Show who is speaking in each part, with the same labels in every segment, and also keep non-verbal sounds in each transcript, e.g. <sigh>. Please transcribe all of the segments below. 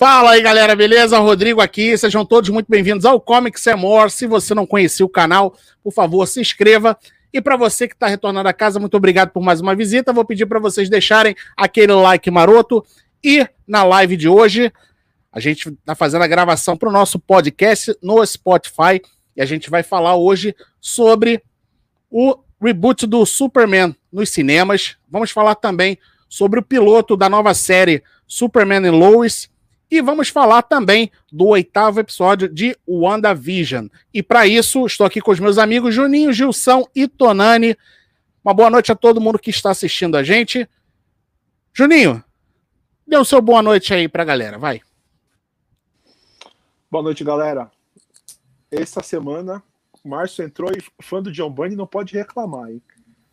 Speaker 1: Fala aí, galera, beleza? Rodrigo aqui. Sejam todos muito bem-vindos ao Comics é More. Se você não conhecia o canal, por favor, se inscreva. E para você que está retornando a casa, muito obrigado por mais uma visita. Vou pedir para vocês deixarem aquele like maroto. E na live de hoje, a gente está fazendo a gravação para o nosso podcast no Spotify. E a gente vai falar hoje sobre o reboot do Superman nos cinemas. Vamos falar também sobre o piloto da nova série Superman e Lois e vamos falar também do oitavo episódio de WandaVision. E para isso, estou aqui com os meus amigos Juninho, Gilson e Tonani. Uma boa noite a todo mundo que está assistindo a gente. Juninho, dê o seu boa noite aí para a galera, vai.
Speaker 2: Boa noite, galera. Essa semana, Márcio entrou e fã do John Bunny não pode reclamar, hein?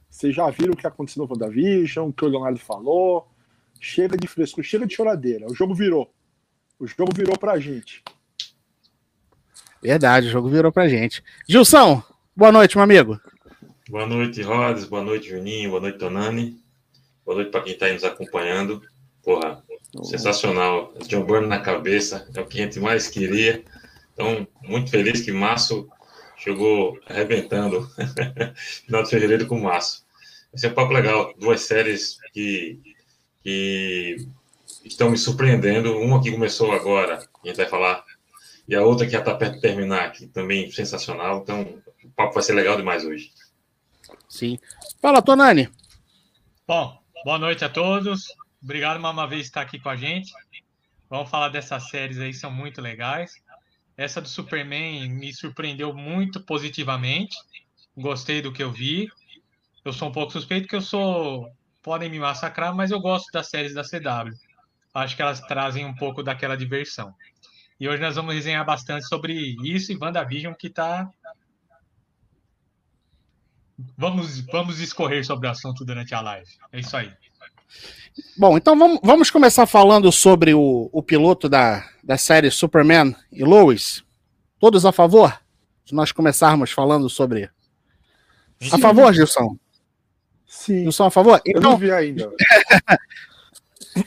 Speaker 2: Vocês já viram o que aconteceu no WandaVision, o que o Leonardo falou. Chega de fresco, chega de choradeira. O jogo virou. O jogo virou pra gente.
Speaker 1: Verdade, o jogo virou pra gente. Gilson, boa noite, meu amigo.
Speaker 3: Boa noite, Rodas. Boa noite, Juninho. Boa noite, Tonani. Boa noite para quem está aí nos acompanhando. Porra, oh. sensacional. John Byrne na cabeça, é o que a gente mais queria. Então, muito feliz que Março chegou arrebentando <laughs> final de fevereiro com Março. Vai ser um papo legal. Duas séries que, que estão me surpreendendo. Uma que começou agora, a gente vai falar, e a outra que já está perto de terminar, que também sensacional. Então, o papo vai ser legal demais hoje.
Speaker 1: Sim. Fala, Tonani.
Speaker 4: Bom, boa noite a todos. Obrigado mais uma vez por estar aqui com a gente. Vamos falar dessas séries aí, são muito legais. Essa do Superman me surpreendeu muito positivamente. Gostei do que eu vi. Eu sou um pouco suspeito que eu sou. Podem me massacrar, mas eu gosto das séries da CW acho que elas trazem um pouco daquela diversão. E hoje nós vamos resenhar bastante sobre isso e WandaVision, que está. Vamos, vamos escorrer sobre o assunto durante a live. É isso aí.
Speaker 1: Bom, então vamos, vamos começar falando sobre o, o piloto da, da série Superman e Lois. Todos a favor? De nós começarmos falando sobre. Sim. A favor, Gilson?
Speaker 2: Sim.
Speaker 1: Gilson, a favor?
Speaker 2: Então... Eu não vi ainda. <laughs>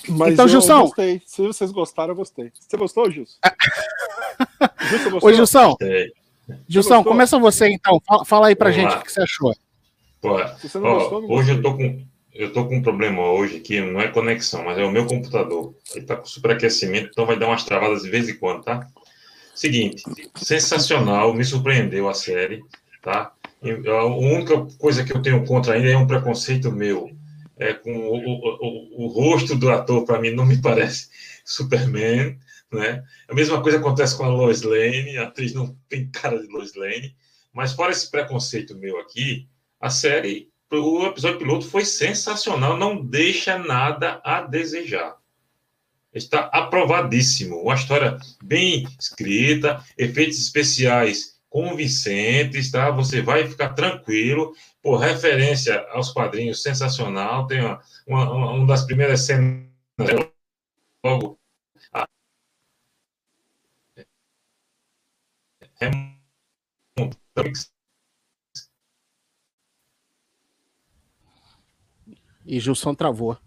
Speaker 1: Mas então, eu Gilson.
Speaker 2: gostei. Se vocês gostaram, eu gostei. Você gostou, Gilson?
Speaker 1: Gilson gostou? Ô, Gilson. Gilson, começa você então. Fala, fala aí pra Vamos gente lá. o que você achou.
Speaker 3: Pô, você não ó, gostou, hoje eu tô com eu tô com um problema hoje aqui, não é conexão, mas é o meu computador. Ele tá com superaquecimento, então vai dar umas travadas de vez em quando, tá? Seguinte, sensacional, me surpreendeu a série, tá? A única coisa que eu tenho contra ainda é um preconceito meu é, com o, o, o, rosto do ator, para mim, não me parece <laughs> Superman, né? A mesma coisa acontece com a Lois Lane, a atriz não tem cara de Lois Lane, mas fora esse preconceito meu aqui, a série, o episódio piloto foi sensacional, não deixa nada a desejar. Está aprovadíssimo. Uma história bem escrita, efeitos especiais convincentes, tá? Você vai ficar tranquilo por referência aos quadrinhos, sensacional. Tem uma, uma, uma das primeiras cenas logo. A,
Speaker 1: e Gilson travou.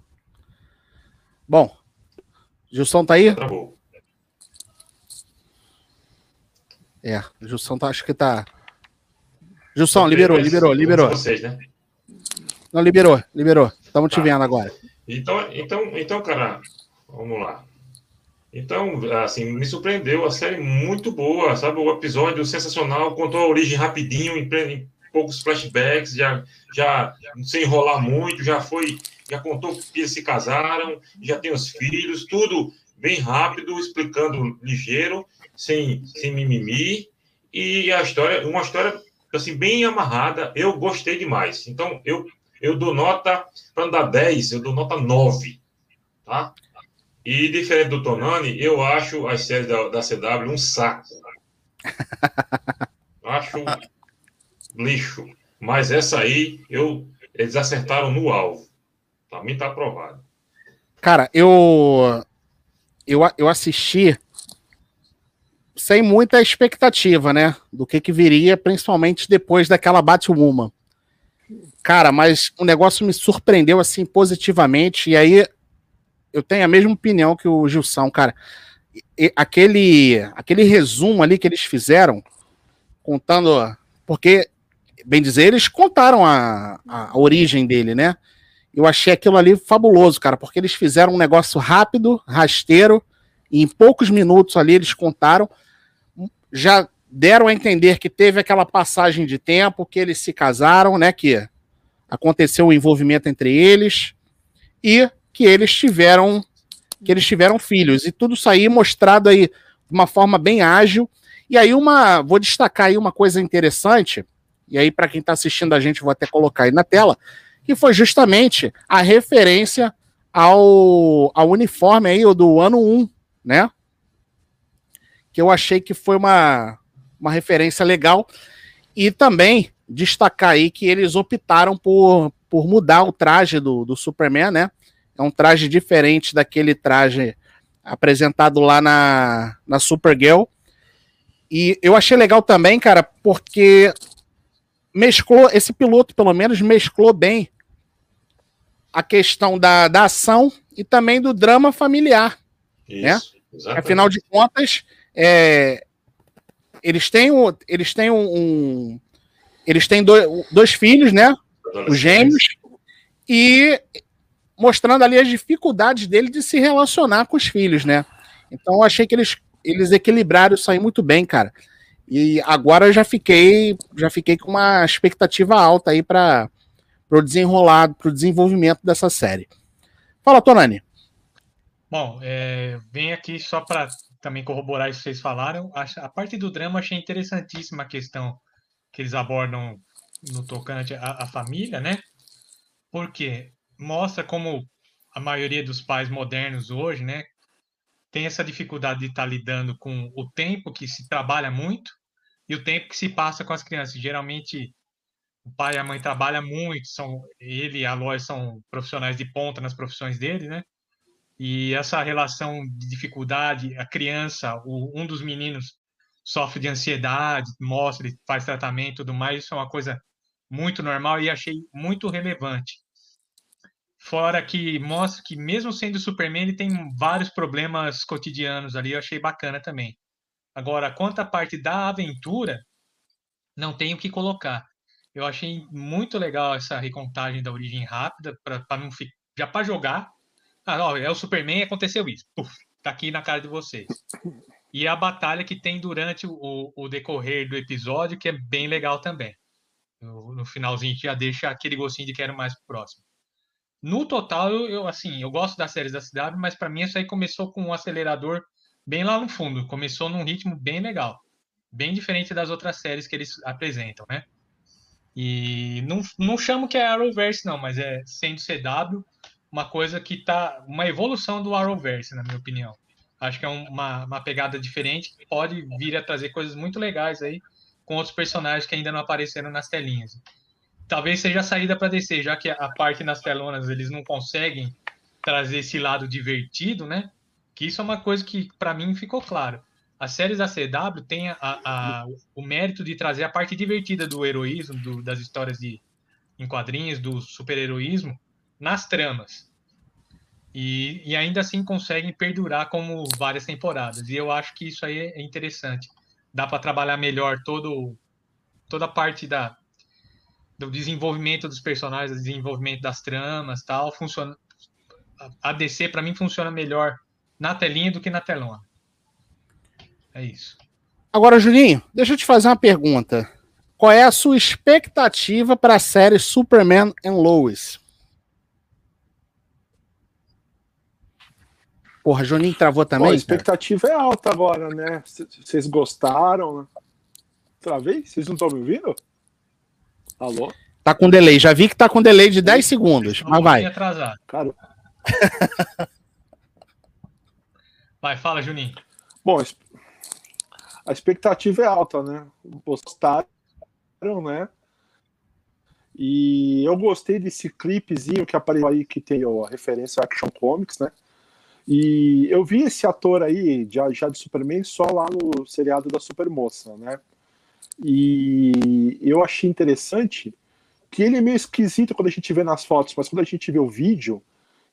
Speaker 1: Bom, Gilson tá aí? Travou. É, Gilson tá, acho que tá Jussão, liberou, liberou, liberou. Vocês, né? Não, liberou, liberou. Estamos tá. te vendo agora.
Speaker 3: Então, então, então, cara, vamos lá. Então, assim, me surpreendeu a série muito boa, sabe? O episódio sensacional, contou a origem rapidinho, em, em poucos flashbacks, já, já sem enrolar muito, já foi, já contou que eles se casaram, já tem os filhos, tudo bem rápido, explicando ligeiro, sem, sem mimimi. E a história, uma história assim, bem amarrada. Eu gostei demais. Então, eu, eu dou nota, para não dar 10, eu dou nota 9. Tá? E diferente do Tonani, eu acho as séries da, da CW um saco. acho lixo. Mas essa aí, eu, eles acertaram no alvo. Para mim tá aprovado.
Speaker 1: Cara, eu, eu, eu assisti sem muita expectativa, né? Do que, que viria, principalmente depois daquela Batwoman. Cara, mas o negócio me surpreendeu assim positivamente, e aí eu tenho a mesma opinião que o Gilson, cara. aquele, aquele resumo ali que eles fizeram, contando, porque, bem dizer, eles contaram a, a origem dele, né? Eu achei aquilo ali fabuloso, cara, porque eles fizeram um negócio rápido, rasteiro, e em poucos minutos ali eles contaram, já deram a entender que teve aquela passagem de tempo, que eles se casaram, né? Que aconteceu o um envolvimento entre eles e que eles tiveram que eles tiveram filhos e tudo isso aí mostrado aí de uma forma bem ágil. E aí uma, vou destacar aí uma coisa interessante, e aí para quem está assistindo a gente vou até colocar aí na tela, que foi justamente a referência ao, ao uniforme aí do ano 1, né? Que eu achei que foi uma, uma referência legal. E também destacar aí que eles optaram por, por mudar o traje do, do Superman, né? É um traje diferente daquele traje apresentado lá na, na Supergirl. E eu achei legal também, cara, porque mesclou, esse piloto pelo menos mesclou bem a questão da, da ação e também do drama familiar. Né? Isso, né? Afinal de contas, é, eles têm, um, eles têm um, um eles têm dois, dois filhos, né? Os gêmeos, e mostrando ali as dificuldades dele de se relacionar com os filhos, né? Então eu achei que eles, eles equilibraram isso aí muito bem, cara. E agora eu já fiquei, já fiquei com uma expectativa alta aí para o desenrolado, para o desenvolvimento dessa série. Fala, Tonani.
Speaker 4: Bom, é, vem aqui só para também corroborar isso que vocês falaram. A, parte do drama achei interessantíssima a questão que eles abordam no tocante à, família, né? Porque mostra como a maioria dos pais modernos hoje, né, tem essa dificuldade de estar lidando com o tempo que se trabalha muito e o tempo que se passa com as crianças. Geralmente o pai e a mãe trabalham muito, são ele e a Lois são profissionais de ponta nas profissões dele, né? E essa relação de dificuldade, a criança, o, um dos meninos sofre de ansiedade, mostra, faz tratamento e tudo mais, isso é uma coisa muito normal e achei muito relevante. Fora que mostra que, mesmo sendo Superman, ele tem vários problemas cotidianos ali, eu achei bacana também. Agora, quanto à parte da aventura, não tenho o que colocar. Eu achei muito legal essa recontagem da origem rápida, para. Já para jogar. Ah, ó, é o Superman aconteceu isso. Puf, tá aqui na cara de vocês. E a batalha que tem durante o, o decorrer do episódio, que é bem legal também. No, no finalzinho já deixa aquele gostinho de quero mais próximo. No total, eu, eu, assim, eu gosto das séries da CW, mas para mim isso aí começou com um acelerador bem lá no fundo. Começou num ritmo bem legal. Bem diferente das outras séries que eles apresentam, né? E não, não chamo que é Arrowverse, não, mas é sendo CW, uma coisa que tá. Uma evolução do Arrowverse, na minha opinião. Acho que é uma, uma pegada diferente que pode vir a trazer coisas muito legais aí com outros personagens que ainda não apareceram nas telinhas talvez seja a saída para descer, já que a parte nas telonas eles não conseguem trazer esse lado divertido, né? Que isso é uma coisa que para mim ficou claro. As séries da CW têm a, a, o mérito de trazer a parte divertida do heroísmo, do, das histórias de, em quadrinhos, do super-heroísmo, nas tramas. E, e, ainda assim conseguem perdurar como várias temporadas. E eu acho que isso aí é interessante. Dá para trabalhar melhor todo, toda a parte da, do desenvolvimento dos personagens, do desenvolvimento das tramas, tal, funciona a DC para mim funciona melhor na telinha do que na telona. É isso.
Speaker 1: Agora, Julinho, deixa eu te fazer uma pergunta. Qual é a sua expectativa para a série Superman and Lois? Porra, Juninho travou também? Pô,
Speaker 2: a expectativa cara? é alta agora, né? Vocês gostaram? Né? Travei? Vocês não estão me ouvindo? Alô?
Speaker 1: Tá com delay. Já vi que tá com delay de 10 segundos, mas vai.
Speaker 4: Atrasar. Cara. vai, fala, Juninho.
Speaker 2: Bom, a expectativa é alta, né? Gostaram, né? E eu gostei desse clipezinho que apareceu aí, que tem a referência Action Comics, né? E eu vi esse ator aí, já, já de Superman, só lá no seriado da Supermoça, né? E eu achei interessante que ele é meio esquisito quando a gente vê nas fotos, mas quando a gente vê o vídeo,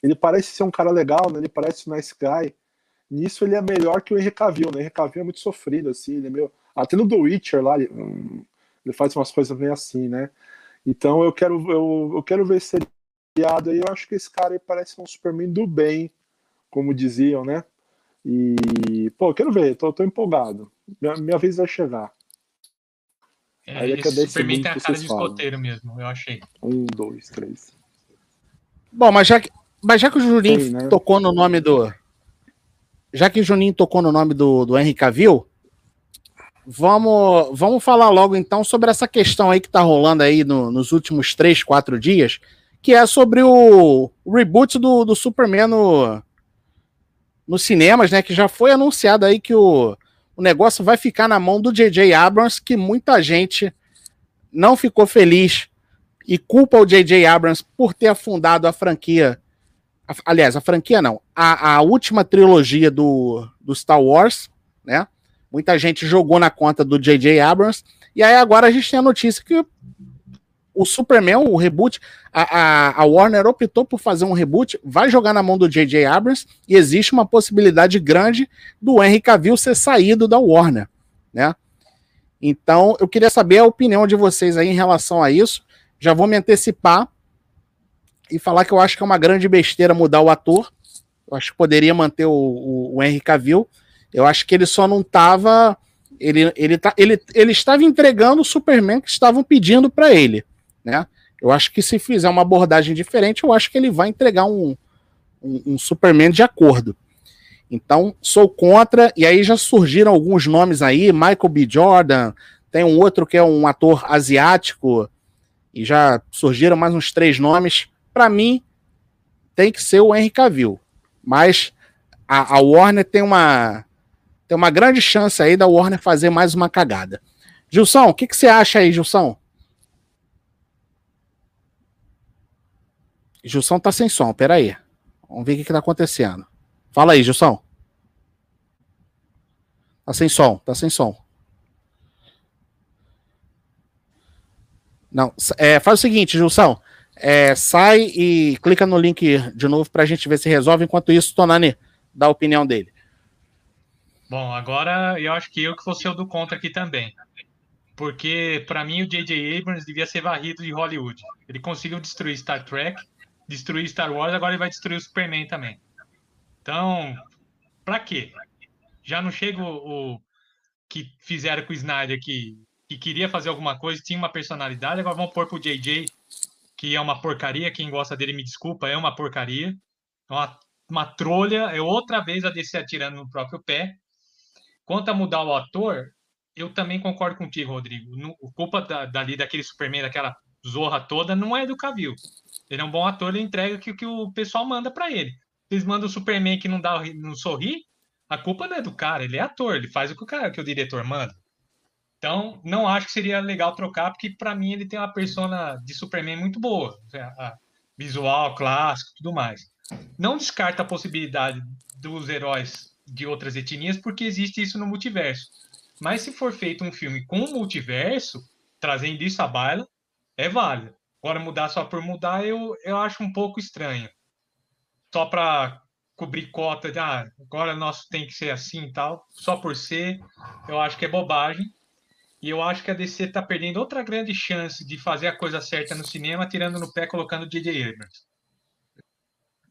Speaker 2: ele parece ser um cara legal, né? Ele parece um nice guy. nisso ele é melhor que o Henry Cavill, né? O Henry Cavill é muito sofrido, assim, ele é meio... Até no The Witcher lá, ele, hum, ele faz umas coisas meio assim, né? Então eu quero, eu, eu quero ver esse seriado aí, eu acho que esse cara aí parece um Superman do bem, como diziam, né? E, pô, quero ver, tô, tô empolgado. Minha, minha vez vai chegar.
Speaker 4: É, aí esse Superman tem a cara de escoteiro mesmo, eu achei.
Speaker 2: Um, dois, três.
Speaker 1: Bom, mas já que, mas já que o Juninho Sim, né? tocou no nome do. Já que o Juninho tocou no nome do, do Henry Cavill, vamos, vamos falar logo então sobre essa questão aí que tá rolando aí no, nos últimos três, quatro dias, que é sobre o, o reboot do, do Superman no, nos cinemas, né? Que já foi anunciado aí que o, o negócio vai ficar na mão do J.J. Abrams, que muita gente não ficou feliz e culpa o J.J. Abrams por ter afundado a franquia. Aliás, a franquia não, a, a última trilogia do, do Star Wars, né? Muita gente jogou na conta do J.J. Abrams. E aí agora a gente tem a notícia que o Superman, o reboot, a, a, a, Warner optou por fazer um reboot, vai jogar na mão do J.J. Abrams e existe uma possibilidade grande do Henry Cavill ser saído da Warner, né? Então, eu queria saber a opinião de vocês aí em relação a isso. Já vou me antecipar e falar que eu acho que é uma grande besteira mudar o ator. Eu acho que poderia manter o, o, o Henry Cavill. Eu acho que ele só não estava ele, ele, tá, ele, ele estava entregando o Superman que estavam pedindo para ele né? Eu acho que se fizer uma abordagem diferente, eu acho que ele vai entregar um, um, um Superman de acordo. Então, sou contra, e aí já surgiram alguns nomes aí, Michael B. Jordan, tem um outro que é um ator asiático, e já surgiram mais uns três nomes. Para mim, tem que ser o Henry Cavill. Mas a, a, Warner tem uma, tem uma grande chance aí da Warner fazer mais uma cagada. Gilson, o que, que você acha aí, Gilson? Gilson tá sem som, peraí. Vamos ver o que, que tá acontecendo. Fala aí, Gilson. Tá sem som, tá sem som. Não, é, faz o seguinte, Gilson. É, sai e clica no link de novo pra gente ver se resolve. Enquanto isso, Tonani dá a opinião dele.
Speaker 4: Bom, agora eu acho que eu que vou ser o do contra aqui também. Porque, para mim, o J.J. Abrams devia ser varrido de Hollywood. Ele conseguiu destruir Star Trek, destruir Star Wars, agora ele vai destruir o Superman também. Então, pra quê? Já não chega o, o que fizeram com o Snyder que, que queria fazer alguma coisa, tinha uma personalidade, agora vão pôr pro JJ, que é uma porcaria, quem gosta dele me desculpa, é uma porcaria. É uma, uma trolha, é outra vez a DC atirando no próprio pé. Quanto a mudar o ator, eu também concordo contigo, Rodrigo. No, culpa da, dali daquele Superman, daquela zorra toda, não é do Cavill. Ele é um bom ator, ele entrega o que, que o pessoal manda para ele. Eles mandam o Superman que não dá não sorri, a culpa não é do cara, ele é ator, ele faz o que o cara, que o diretor manda. Então, não acho que seria legal trocar, porque para mim ele tem uma persona de Superman muito boa, visual, clássico, tudo mais. Não descarta a possibilidade dos heróis de outras etnias, porque existe isso no multiverso. Mas se for feito um filme com o multiverso, trazendo isso à baila, é válido. Agora mudar só por mudar, eu, eu acho um pouco estranho. Só para cobrir cota de ah, agora nosso tem que ser assim e tal, só por ser, eu acho que é bobagem. E eu acho que a DC está perdendo outra grande chance de fazer a coisa certa no cinema, tirando no pé, colocando o J.J. Abrams.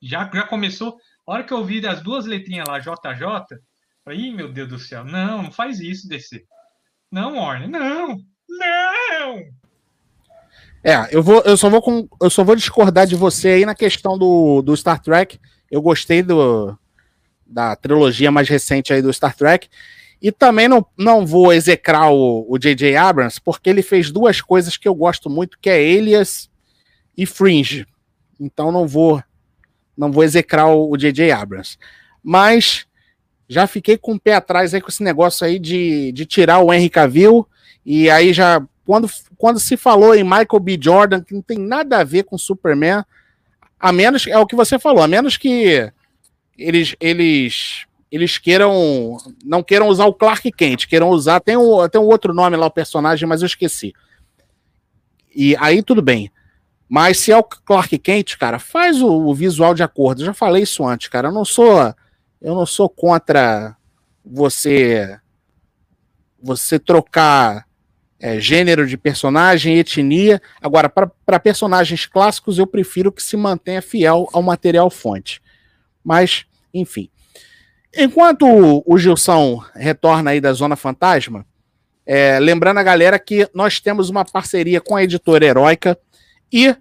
Speaker 4: Já, já começou, a hora que eu vi as duas letrinhas lá, JJ, falei, meu Deus do céu, não, não faz isso, DC. Não, Warner, não, não!
Speaker 1: É, eu, vou, eu, só vou com, eu só vou discordar de você aí na questão do, do Star Trek. Eu gostei do, da trilogia mais recente aí do Star Trek. E também não, não vou execrar o J.J. Abrams, porque ele fez duas coisas que eu gosto muito, que é Alias e Fringe. Então não vou não vou execrar o J.J. Abrams. Mas já fiquei com o pé atrás aí com esse negócio aí de, de tirar o Henry Cavill, e aí já quando, quando se falou em Michael B. Jordan, que não tem nada a ver com Superman, a menos, é o que você falou, a menos que eles, eles, eles queiram, não queiram usar o Clark Kent, queiram usar, tem um, tem um outro nome lá, o personagem, mas eu esqueci. E aí tudo bem. Mas se é o Clark Kent, cara, faz o, o, visual de acordo. Eu já falei isso antes, cara. Eu não sou Eu não sou contra você você trocar é, gênero de personagem, etnia. Agora, para personagens clássicos, eu prefiro que se mantenha fiel ao material fonte. Mas, enfim. Enquanto o Gilson retorna aí da Zona Fantasma, é, lembrando a galera que nós temos uma parceria com a editora Heróica e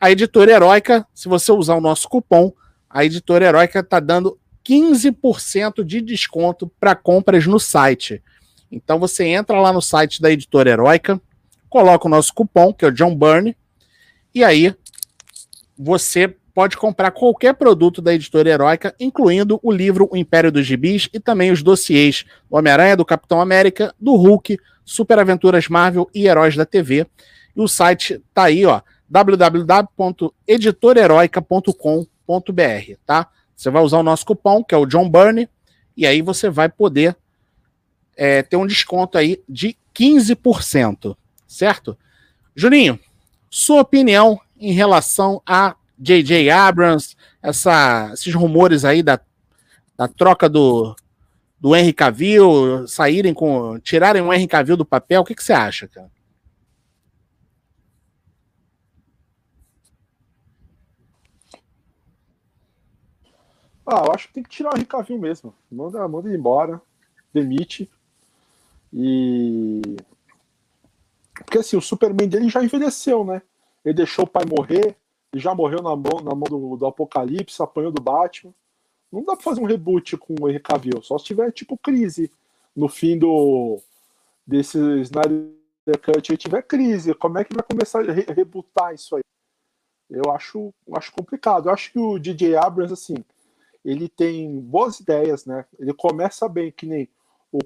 Speaker 1: a editora Heróica, se você usar o nosso cupom, a editora Heróica está dando 15% de desconto para compras no site. Então você entra lá no site da editora Heróica, coloca o nosso cupom, que é o John Byrne, e aí você pode comprar qualquer produto da editora Heróica, incluindo o livro O Império dos Gibis e também os dossiês do Homem-Aranha, do Capitão América, do Hulk, Super Aventuras Marvel e Heróis da TV. E o site tá aí, ó, www.editoreroica.com.br, tá? Você vai usar o nosso cupom, que é o John Burney, e aí você vai poder é, ter um desconto aí de 15%, certo? Juninho, sua opinião em relação a J.J. Abrams, essa, esses rumores aí da, da troca do, do Henry Cavill, saírem com. tirarem o Henry Cavill do papel, o que, que você acha, cara?
Speaker 2: Ah, eu acho que tem que tirar o Henry Cavill mesmo. Manda, manda ele embora, demite. E. Porque assim, o Superman dele já envelheceu, né? Ele deixou o pai morrer, ele já morreu na mão, na mão do, do Apocalipse, apanhou do Batman. Não dá pra fazer um reboot com o Henry Cavill, só se tiver tipo crise no fim do desse Snyder Cut tiver crise. Como é que vai começar a re rebootar isso aí? Eu acho, acho complicado. Eu acho que o DJ Abrams, assim, ele tem boas ideias, né? Ele começa bem, que nem o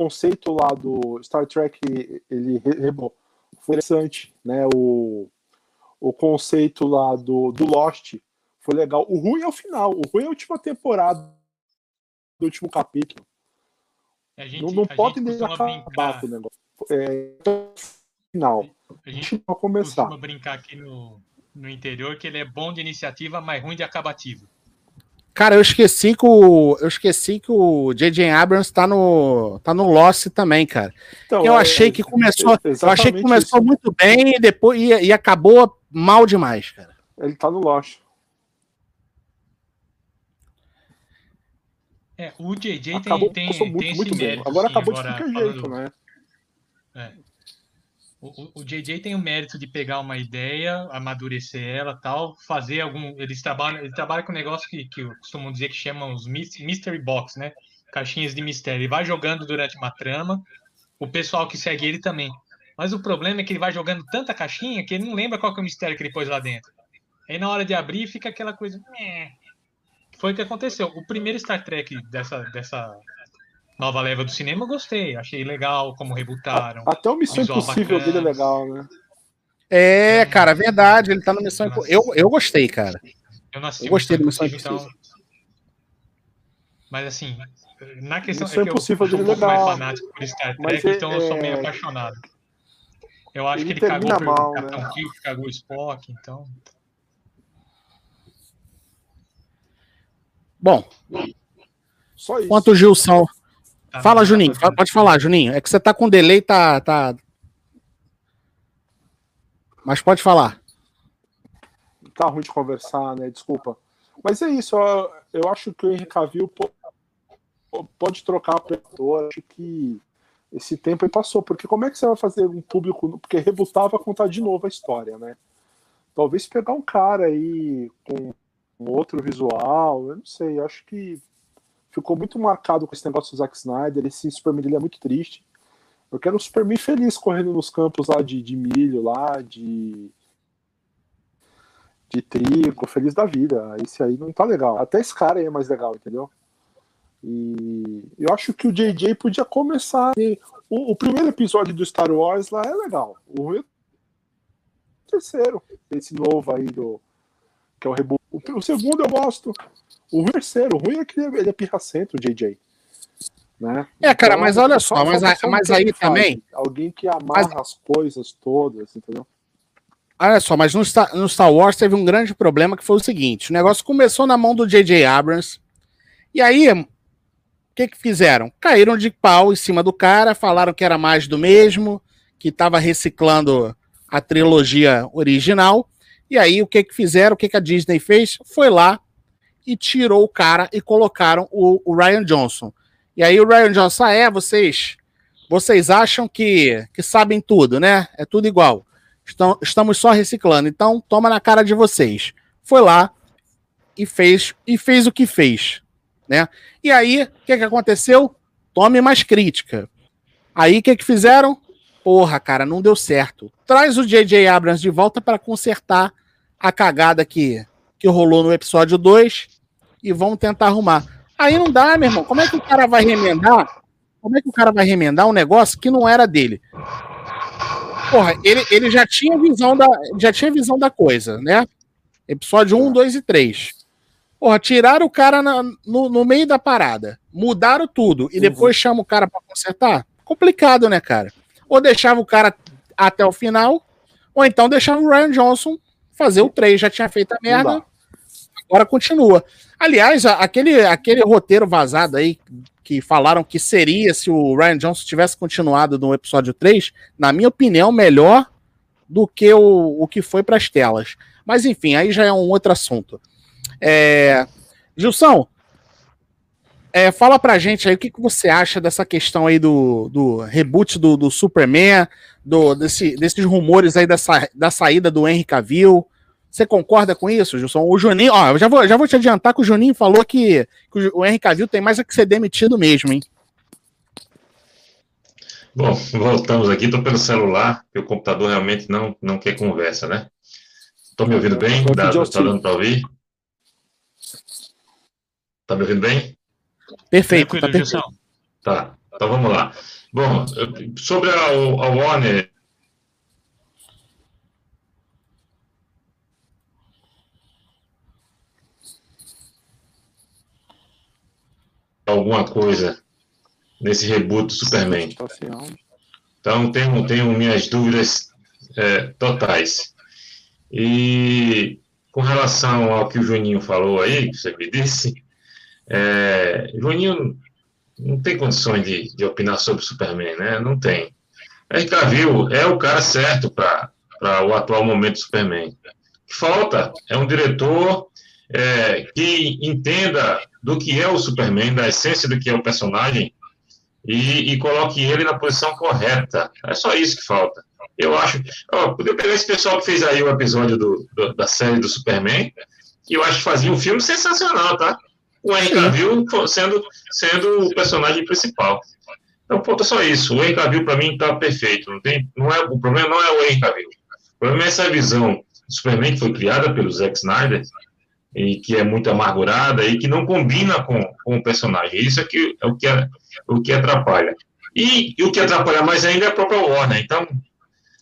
Speaker 2: conceito lá do Star Trek, ele foi interessante, né? O, o conceito lá do, do Lost foi legal. O ruim é o final, o ruim é a última temporada do último capítulo. Gente, não, não pode nem acabar com o negócio. É, final.
Speaker 4: A gente vai começar. brincar aqui no, no interior que ele é bom de iniciativa, mas ruim de acabativo.
Speaker 1: Cara, eu esqueci que o eu esqueci que o J.J. Abrams tá no tá no Lost também, cara. Então, eu é, achei que começou, eu achei que começou isso. muito bem e depois e, e, acabou mal demais, cara.
Speaker 2: Ele tá no Lost.
Speaker 4: É, o JJ tem, tem, muito, tem muito mérito,
Speaker 2: Agora assim, acabou agora, de qualquer jeito, né?
Speaker 4: É. O, JJ tem o mérito de pegar uma ideia, amadurecer ela tal, fazer algum. Eles trabalham, ele trabalha com um negócio que, que costumam dizer que chamam os mystery box, né? Caixinhas de mistério. Ele vai jogando durante uma trama, o pessoal que segue ele também. Mas o problema é que ele vai jogando tanta caixinha que ele não lembra qual é o mistério que ele pôs lá dentro. Aí na hora de abrir fica aquela coisa. Foi o que aconteceu. O primeiro Star Trek dessa, dessa nova leva do cinema, eu gostei. Achei legal como rebutaram.
Speaker 2: Até o Missão Impossível bacana. dele é legal, né?
Speaker 1: É, cara, verdade. Ele tá no Missão Impossível. Eu, eu gostei, cara.
Speaker 4: Eu, nasci
Speaker 1: eu gostei do Missão Impossível. Então...
Speaker 4: Mas assim, na questão
Speaker 2: Missão é que Impossível eu sou um pouco legal, mais
Speaker 4: fanático por Star Trek, é, então eu sou meio é... apaixonado. Eu acho ele que ele cagou mal, pelo né? Capitão Kirk, cagou o Spock, então.
Speaker 1: Bom, só isso. Quanto o Gilson, Tá Fala, Juninho. Pode falar, Juninho. É que você tá com delay, tá, tá. Mas pode falar.
Speaker 2: Tá ruim de conversar, né? Desculpa. Mas é isso. Eu, eu acho que o Henrique Cavill pode trocar a predador. Acho que esse tempo aí passou. Porque como é que você vai fazer um público. Porque rebutava contar de novo a história, né? Talvez pegar um cara aí com outro visual. Eu não sei. Acho que ficou muito marcado com esse negócio do Zack Snyder. Esse Superman dele é muito triste. Eu quero o Superman feliz correndo nos campos lá de, de milho, lá de. de trigo, feliz da vida. Esse aí não tá legal. Até esse cara aí é mais legal, entendeu? E eu acho que o JJ podia começar. O, o primeiro episódio do Star Wars lá é legal. O, o terceiro, esse novo aí do. que é o reboot. O segundo eu gosto. O terceiro, o ruim é que ele é pirracento, o JJ. Né?
Speaker 1: É, cara, então, mas olha só, mas, a, mas aí também.
Speaker 2: Alguém que amarra mas... as coisas todas, entendeu?
Speaker 1: Olha só, mas no Star, no Star Wars teve um grande problema que foi o seguinte: o negócio começou na mão do J.J. Abrams, E aí, o que, que fizeram? Caíram de pau em cima do cara, falaram que era mais do mesmo, que estava reciclando a trilogia original. E aí, o que, que fizeram? O que, que a Disney fez? Foi lá e tirou o cara e colocaram o, o Ryan Johnson. E aí o Ryan Johnson, ah, é, vocês, vocês acham que, que sabem tudo, né? É tudo igual. Estão, estamos só reciclando. Então, toma na cara de vocês. Foi lá e fez e fez o que fez, né? E aí, o que, que aconteceu? Tome mais crítica. Aí, o que, que fizeram? Porra, cara, não deu certo. Traz o J.J. Abrams de volta para consertar a cagada que, que rolou no episódio 2 e vamos tentar arrumar. Aí não dá, meu irmão. Como é que o cara vai remendar? Como é que o cara vai remendar um negócio que não era dele? Porra, ele, ele já tinha visão da já tinha visão da coisa, né? Episódio 1, 2 e 3. Porra, tiraram o cara na, no, no meio da parada, mudaram tudo e depois uhum. chama o cara para consertar? Complicado, né, cara? Ou deixava o cara até o final, ou então deixava o Ryan Johnson fazer o 3, já tinha feito a merda, agora continua. Aliás, aquele, aquele roteiro vazado aí que falaram que seria se o Ryan Johnson tivesse continuado no episódio 3, na minha opinião, melhor do que o, o que foi para as telas. Mas enfim, aí já é um outro assunto. É... Gilson, é, fala pra gente aí o que, que você acha dessa questão aí do, do reboot do, do Superman, do, desse, desses rumores aí dessa, da saída do Henry Cavill. Você concorda com isso, Gilson? O Juninho, ó, eu já vou, já vou te adiantar que o Juninho falou que, que o Henry Cavill tem mais a que ser demitido mesmo, hein?
Speaker 3: Bom, voltamos aqui, estou pelo celular, porque o computador realmente não, não quer conversa, né? Estou me ouvindo bem? Está dando para ouvir? Está me ouvindo bem?
Speaker 1: Perfeito, tá perfeito.
Speaker 3: Tá, então vamos lá. Bom, sobre a, a Warner, alguma coisa nesse reboot do Superman. Então, tenho, tenho minhas dúvidas é, totais. E com relação ao que o Juninho falou aí, que você me disse, é, Juninho não tem condições de, de opinar sobre o Superman, né? Não tem. Henry Cavill é o cara certo para o atual momento do Superman. O que falta é um diretor é, que entenda do que é o Superman, da essência do que é o personagem, e, e, coloque ele na posição correta. É só isso que falta. Eu acho. Ó, podia pegar esse pessoal que fez aí o episódio do, do, da série do Superman, que eu acho que fazia um filme sensacional, tá? O Henry Cavill sendo, sendo o personagem principal. Então, falta só isso. O Henry Cavill, para mim, está perfeito. Não tem, não é, o problema não é o Henry Cavill. O problema é essa visão do Superman que foi criada pelo Zack Snyder, e que é muito amargurada e que não combina com, com o personagem. Isso aqui é o que, é, o que atrapalha. E, e, o que atrapalha mais ainda é a própria Warner. Então,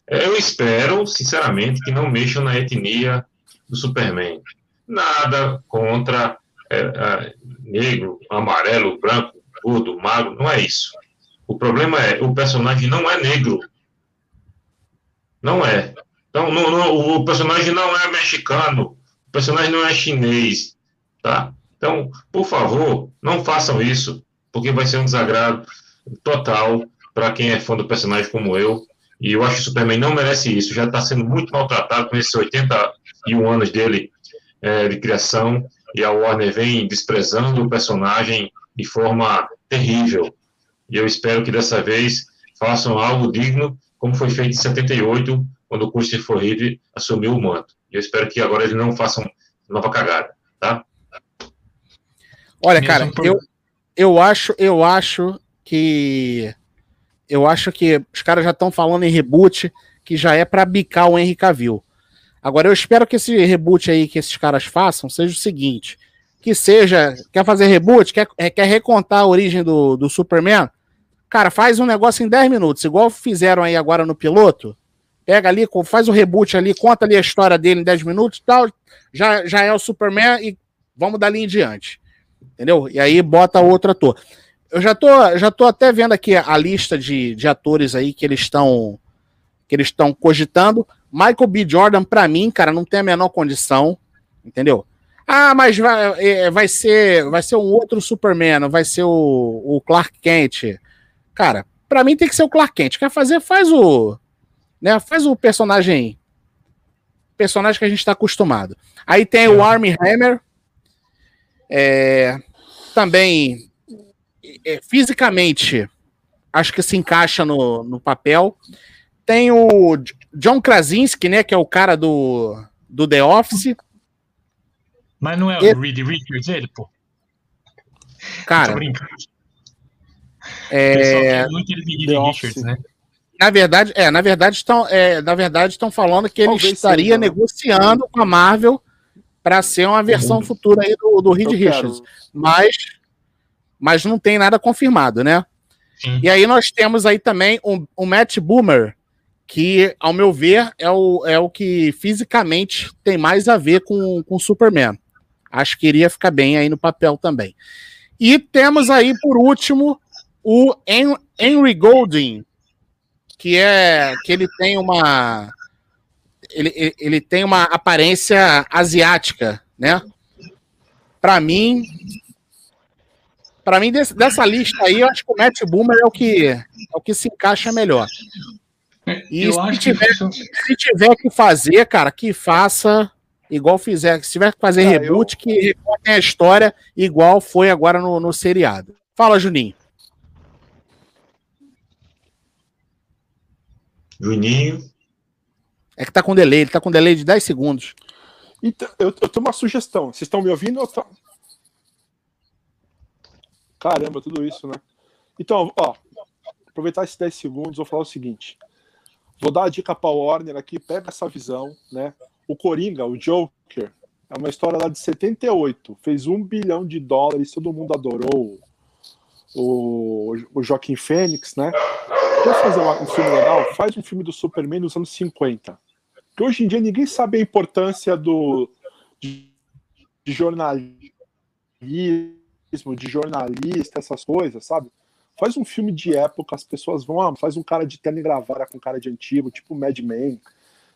Speaker 3: eu espero, sinceramente, que não mexam na etnia do Superman. Nada contra é, é, negro, amarelo, branco, gordo, magro, não é isso. O problema é, o personagem não é negro. Não é. Então, não, não, o personagem não é mexicano, o personagem não é chinês, tá? Então, por favor, não façam isso, porque vai ser um desagrado total para quem é fã do personagem como eu. E eu acho que o Superman não merece isso. Já está sendo muito maltratado com esses 81 anos dele é, de criação. E a Warner vem desprezando o personagem de forma terrível. E eu espero que dessa vez façam algo digno, como foi feito em 78, quando o Christopher Reeve assumiu o manto. Eu espero que agora eles não façam nova cagada, tá?
Speaker 1: Olha, cara, eu, eu acho, eu acho que eu acho que os caras já estão falando em reboot que já é para bicar o Henry Cavill. Agora eu espero que esse reboot aí que esses caras façam seja o seguinte, que seja, quer fazer reboot, quer, é, quer recontar a origem do, do Superman, cara, faz um negócio em 10 minutos, igual fizeram aí agora no piloto, pega ali, faz o reboot ali, conta ali a história dele em 10 minutos tal, já, já é o Superman e vamos dali em diante. Entendeu? E aí bota outro ator. Eu já tô, já tô até vendo aqui a lista de, de atores aí que eles estão que eles estão cogitando. Michael B. Jordan, para mim, cara, não tem a menor condição, entendeu? Ah, mas vai, é, vai, ser, vai ser um outro Superman, vai ser o, o Clark Kent. Cara, para mim tem que ser o Clark Kent. Quer fazer, faz o. Né, faz o personagem. Personagem que a gente está acostumado. Aí tem o Army Hammer. É, também é, fisicamente acho que se encaixa no, no papel. Tem o John Krasinski, né, que é o cara do, do The Office.
Speaker 4: Mas não é o Reed Richards ele, pô?
Speaker 1: Cara, é... muito ele Richards, né? Na verdade, é, na verdade estão, é, na verdade estão falando que ele Talvez estaria seja, né? negociando com a Marvel para ser uma versão uhum. futura aí do, do Reed Richards, mas mas não tem nada confirmado, né? Sim. E aí nós temos aí também o, o Matt Boomer, que, ao meu ver, é o, é o que fisicamente tem mais a ver com o Superman. Acho que iria ficar bem aí no papel também. E temos aí, por último, o Henry Golding, que é que ele tem uma ele, ele tem uma aparência asiática, né? Para mim, para mim dessa lista aí, eu acho que o Matt Boomer é o que é o que se encaixa melhor. E eu se tiver, que... se tiver que fazer, cara, que faça igual fizer. Se tiver que fazer ah, reboot, eu... que recortem a história igual foi agora no, no seriado. Fala, Juninho.
Speaker 3: Juninho.
Speaker 1: É que tá com delay, ele tá com delay de 10 segundos.
Speaker 2: Então, eu, eu tenho uma sugestão. Vocês estão me ouvindo? Tô... Caramba, tudo isso, né? Então, ó, aproveitar esses 10 segundos, vou falar o seguinte. Vou dar a dica para o Warner aqui, pega essa visão, né? O Coringa, o Joker, é uma história lá de 78, fez um bilhão de dólares, todo mundo adorou o, o Joaquim Fênix, né? Quer fazer um filme legal? Faz um filme do Superman nos anos 50. Que hoje em dia ninguém sabe a importância do de, de jornalismo, de jornalista, essas coisas, sabe? Faz um filme de época, as pessoas vão, ah, faz um cara de terno e gravara com cara de antigo, tipo Mad Men,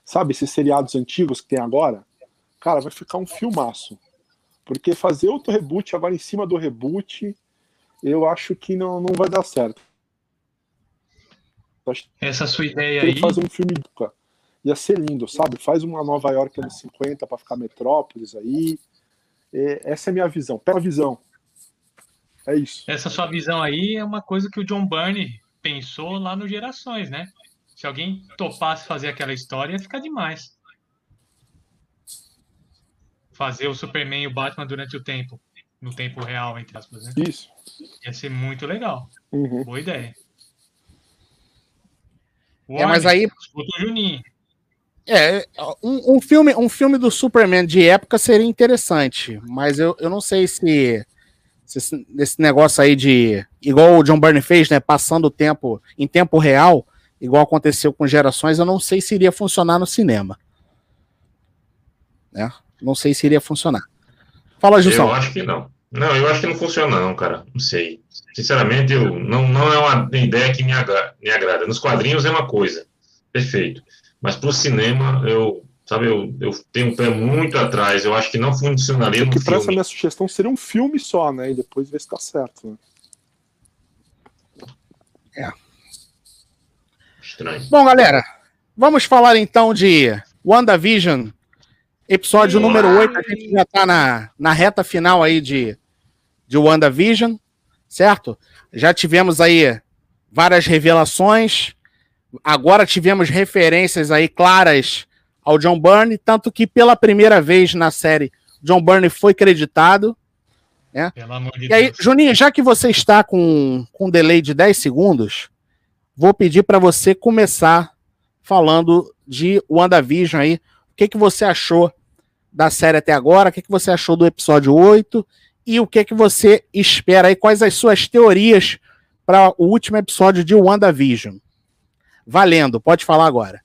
Speaker 2: sabe? Esses seriados antigos que tem agora. Cara, vai ficar um filmaço. Porque fazer outro reboot agora em cima do reboot, eu acho que não, não vai dar certo.
Speaker 4: Essa sua ideia aí.
Speaker 2: fazer um filme ia ser lindo, sabe? Faz uma Nova York anos 50 para ficar metrópolis aí. essa é a minha visão. Pega a visão. É isso.
Speaker 4: Essa sua visão aí é uma coisa que o John Byrne pensou lá no Gerações, né? Se alguém topasse fazer aquela história, ia ficar demais. Fazer o Superman e o Batman durante o tempo. No tempo real, entre aspas, né?
Speaker 2: Isso.
Speaker 4: Ia ser muito legal. Uhum. Boa ideia.
Speaker 1: É, mas aí. É, um, um, filme, um filme do Superman de época seria interessante, mas eu, eu não sei se esse, esse negócio aí de. Igual o John Byrne fez, né? Passando o tempo em tempo real, igual aconteceu com gerações, eu não sei se iria funcionar no cinema. Né? Não sei se iria funcionar. Fala, Gilson.
Speaker 3: Eu acho que não. Não, eu acho que não funciona, não, cara. Não sei. Sinceramente, eu, não, não é uma ideia que me, agra me agrada. Nos quadrinhos é uma coisa. Perfeito. Mas para o cinema, eu Sabe, eu, eu tenho um pé muito atrás, eu acho que não funcionaria
Speaker 2: Porque para essa minha sugestão seria um filme só, né? E depois ver se tá certo. Né?
Speaker 1: É. Estranho. Bom, galera, vamos falar então de WandaVision, episódio número 8. A gente já tá na, na reta final aí de, de WandaVision, certo? Já tivemos aí várias revelações. Agora tivemos referências aí claras ao John Byrne, tanto que pela primeira vez na série, John Byrne foi creditado. Né? De e aí, Deus. Juninho, já que você está com, com um delay de 10 segundos, vou pedir para você começar falando de WandaVision aí. O que, que você achou da série até agora? O que, que você achou do episódio 8? E o que, que você espera aí? Quais as suas teorias para o último episódio de WandaVision? Valendo, pode falar agora.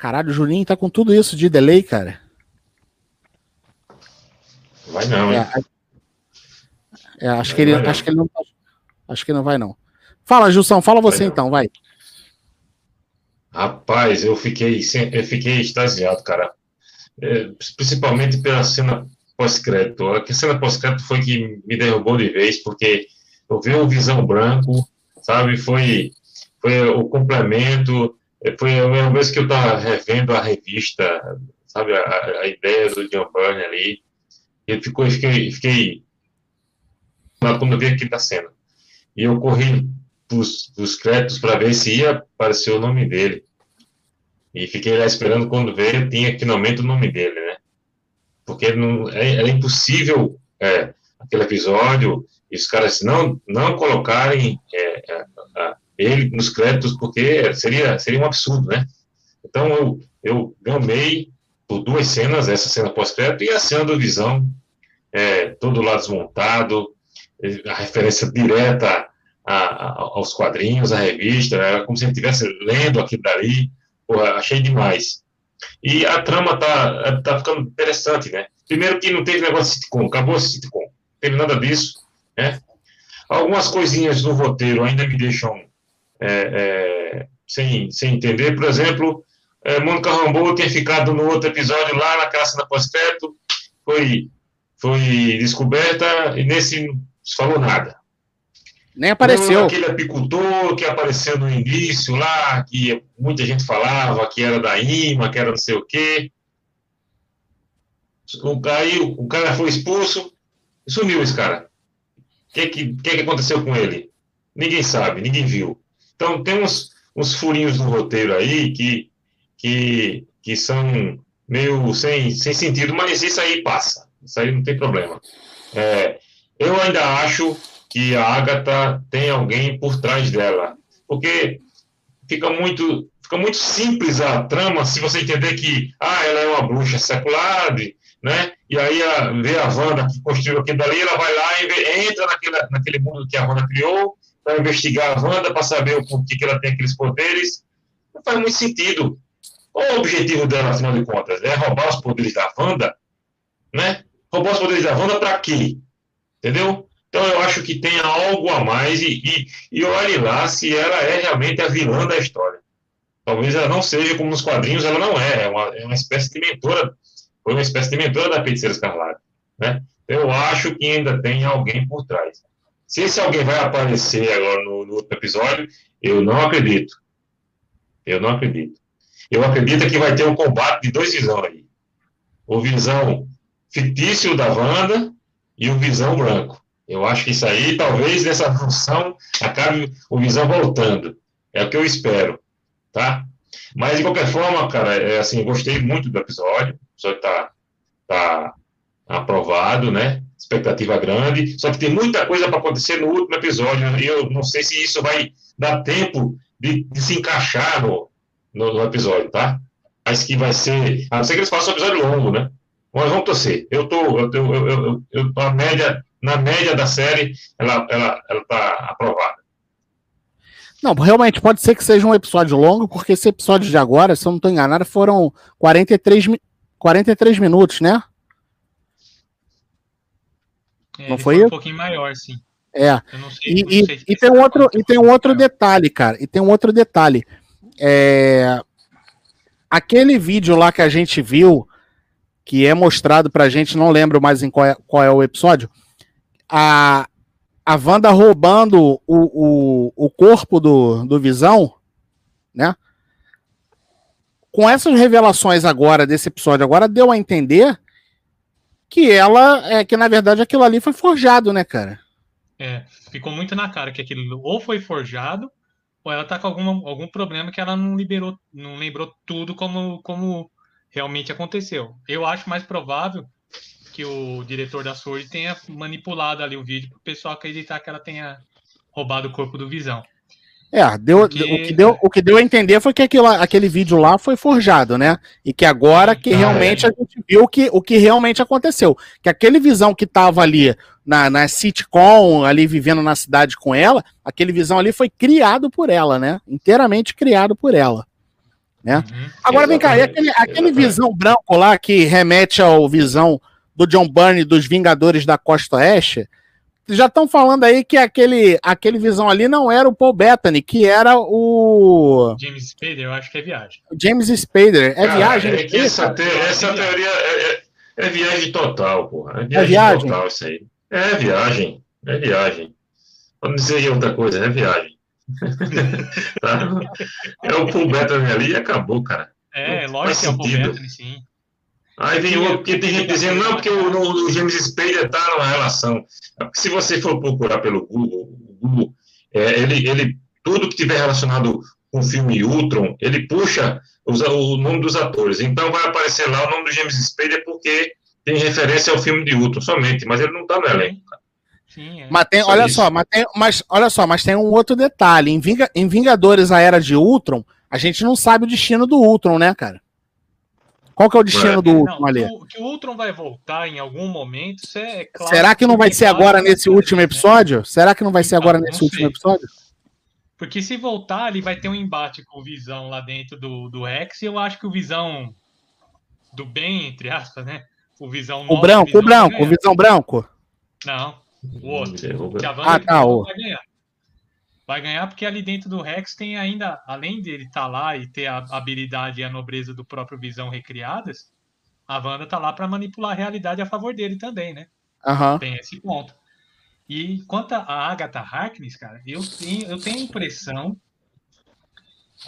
Speaker 1: Caralho, o Juninho tá com tudo isso de delay, cara.
Speaker 3: Vai não,
Speaker 1: é, é, acho, que ele, acho que ele não Acho que não vai, não. Fala, Gilson, fala você vai então, vai.
Speaker 3: Rapaz, eu fiquei, eu fiquei extasiado, cara. É, principalmente pela cena pós-crédito. A cena pós-crédito foi que me derrubou de vez, porque eu vi o Visão Branco, sabe? Foi, foi o complemento, foi a mesma vez que eu estava revendo a revista, sabe? A, a ideia do John Byrne ali. E ficou, fiquei, fiquei quando eu vi aquilo da cena. E eu corri os créditos para ver se ia aparecer o nome dele. E fiquei lá esperando quando veio, tinha finalmente o nome dele, né? Porque não, é, era impossível é, aquele episódio e os caras não, não colocarem é, é ele nos créditos, porque seria, seria um absurdo, né? Então eu, eu gamei por duas cenas, essa cena pós-crédito e a cena do Visão, é, todo lá desmontado, a referência direta a, a, aos quadrinhos, à revista, era como se gente estivesse lendo aquilo dali, porra, achei demais. E a trama tá, tá ficando interessante, né? Primeiro que não teve negócio de sitcom, acabou a sitcom, não teve nada disso, né? Algumas coisinhas no roteiro ainda me deixam é, é, sem, sem entender, por exemplo, é, Mônica Rambeau ter ficado no outro episódio lá na Caça da Pós-Crédito, foi, foi descoberta e nesse não se falou nada.
Speaker 1: Nem apareceu.
Speaker 3: Aquele apicultor que apareceu no início lá, que muita gente falava que era da IMA, que era não sei o quê. O, aí o cara foi expulso e sumiu esse cara. O que, que, que, que aconteceu com ele? Ninguém sabe, ninguém viu. Então tem uns, uns furinhos no roteiro aí que, que, que são meio sem, sem sentido, mas isso aí passa. Isso aí não tem problema. É, eu ainda acho que a Agatha tem alguém por trás dela. Porque fica muito, fica muito simples a trama se você entender que ah, ela é uma bruxa secular, né? E aí a, vê a Wanda que construiu aquilo dali, ela vai lá e entra naquele, naquele mundo que a Wanda criou para investigar a Wanda, para saber o porquê que ela tem aqueles poderes. Não faz muito sentido. Qual é o objetivo dela, afinal de contas? É roubar os poderes da Wanda? Né? Roubar os poderes da Wanda para quê? Entendeu? Então eu acho que tem algo a mais e, e, e olhe lá se ela é realmente a vilã da história. Talvez ela não seja como nos quadrinhos, ela não é, é uma, é uma espécie de mentora, foi uma espécie de mentora da Feiticeira Escarlate, né? Eu acho que ainda tem alguém por trás. Se esse alguém vai aparecer agora no, no outro episódio, eu não acredito. Eu não acredito. Eu acredito que vai ter um combate de dois visão aí. O visão fictício da Wanda e o visão branco. Eu acho que isso aí, talvez, nessa função, acabe o Visão voltando. É o que eu espero, tá? Mas, de qualquer forma, cara, é assim, gostei muito do episódio. O episódio tá, tá aprovado, né? Expectativa grande. Só que tem muita coisa para acontecer no último episódio. E eu não sei se isso vai dar tempo de, de se encaixar no, no, no, episódio, tá? Mas que vai ser. A não ser que eles façam um episódio longo, né? Mas vamos torcer. Eu tô, eu, eu, eu, eu, eu tô a média na média da série, ela ela, ela tá aprovada.
Speaker 1: Não, realmente pode ser que seja um episódio longo, porque esse episódio de agora, se eu não estou enganado, foram 43, 43 minutos, né?
Speaker 4: É, não foi, foi um pouquinho maior, sim.
Speaker 1: É. Sei, e, e, e tem um outro, e tem um outro detalhe, cara. E tem um outro detalhe. É... Aquele vídeo lá que a gente viu, que é mostrado pra gente, não lembro mais em qual é, qual é o episódio, a, a Wanda roubando o, o, o corpo do, do Visão, né? Com essas revelações agora, desse episódio agora, deu a entender que ela, é que na verdade aquilo ali foi forjado, né, cara?
Speaker 4: É, ficou muito na cara que aquilo ou foi forjado, ou ela tá com algum, algum problema que ela não liberou, não lembrou tudo como, como realmente aconteceu. Eu acho mais provável que o diretor da Sword tenha manipulado ali o vídeo para o pessoal acreditar que ela tenha roubado o corpo do Visão.
Speaker 1: É, deu, Porque... o, que deu, o que deu a entender foi que aquilo, aquele vídeo lá foi forjado, né? E que agora que realmente a gente viu que, o que realmente aconteceu. Que aquele visão que tava ali na, na sitcom, ali vivendo na cidade com ela, aquele visão ali foi criado por ela, né? Inteiramente criado por ela. Né? Uhum, agora vem cá, aquele, aquele visão branco lá que remete ao visão do John Byrne dos Vingadores da Costa Oeste, já estão falando aí que aquele, aquele visão ali não era o Paul Bettany, que era o.
Speaker 4: James Spader, eu acho que é viagem.
Speaker 1: James Spader. É Cara, viagem.
Speaker 3: É que essa, te, essa teoria é, é, é, viagem total, porra. É viagem, é viagem total isso aí. É viagem. É viagem. Vamos dizer outra coisa, é viagem. <laughs> tá? É o Paul Bettany ali e acabou, cara.
Speaker 4: É, lógico que é o Paul Bettany, sim.
Speaker 3: Aí vem outro, porque tem gente dizendo, não, porque o, o James Spader está numa relação. Se você for procurar pelo Google, Google é, ele, ele, tudo que tiver relacionado com o filme Ultron, ele puxa os, o nome dos atores. Então vai aparecer lá o nome do James Spader porque tem referência ao filme de Ultron somente, mas ele não está no elenco.
Speaker 1: Sim, é. Mas tem, olha só, mas tem, mas olha só, mas tem um outro detalhe. Em, Vinga, em Vingadores, a era de Ultron, a gente não sabe o destino do Ultron, né, cara? Qual que é o destino do Ultron ali?
Speaker 4: Que o Ultron vai voltar em algum momento, é
Speaker 1: claro. Será que não vai ser agora nesse último episódio? Será que não vai ser agora nesse último episódio?
Speaker 4: Porque se voltar, ele vai ter um embate com o Visão lá dentro do, do Rex, e eu acho que o Visão do bem, entre aspas, né? O Visão
Speaker 1: O branco, o branco, o Visão branco.
Speaker 4: Não, o outro.
Speaker 1: Que a ah, tá, o... vai
Speaker 4: ganhar. Vai ganhar porque ali dentro do Rex tem ainda, além de ele estar tá lá e ter a habilidade e a nobreza do próprio Visão recriadas, a Wanda tá lá para manipular a realidade a favor dele também, né?
Speaker 1: Uhum.
Speaker 4: Tem esse ponto. E quanto a Agatha Harkness, cara, eu tenho, eu tenho a impressão,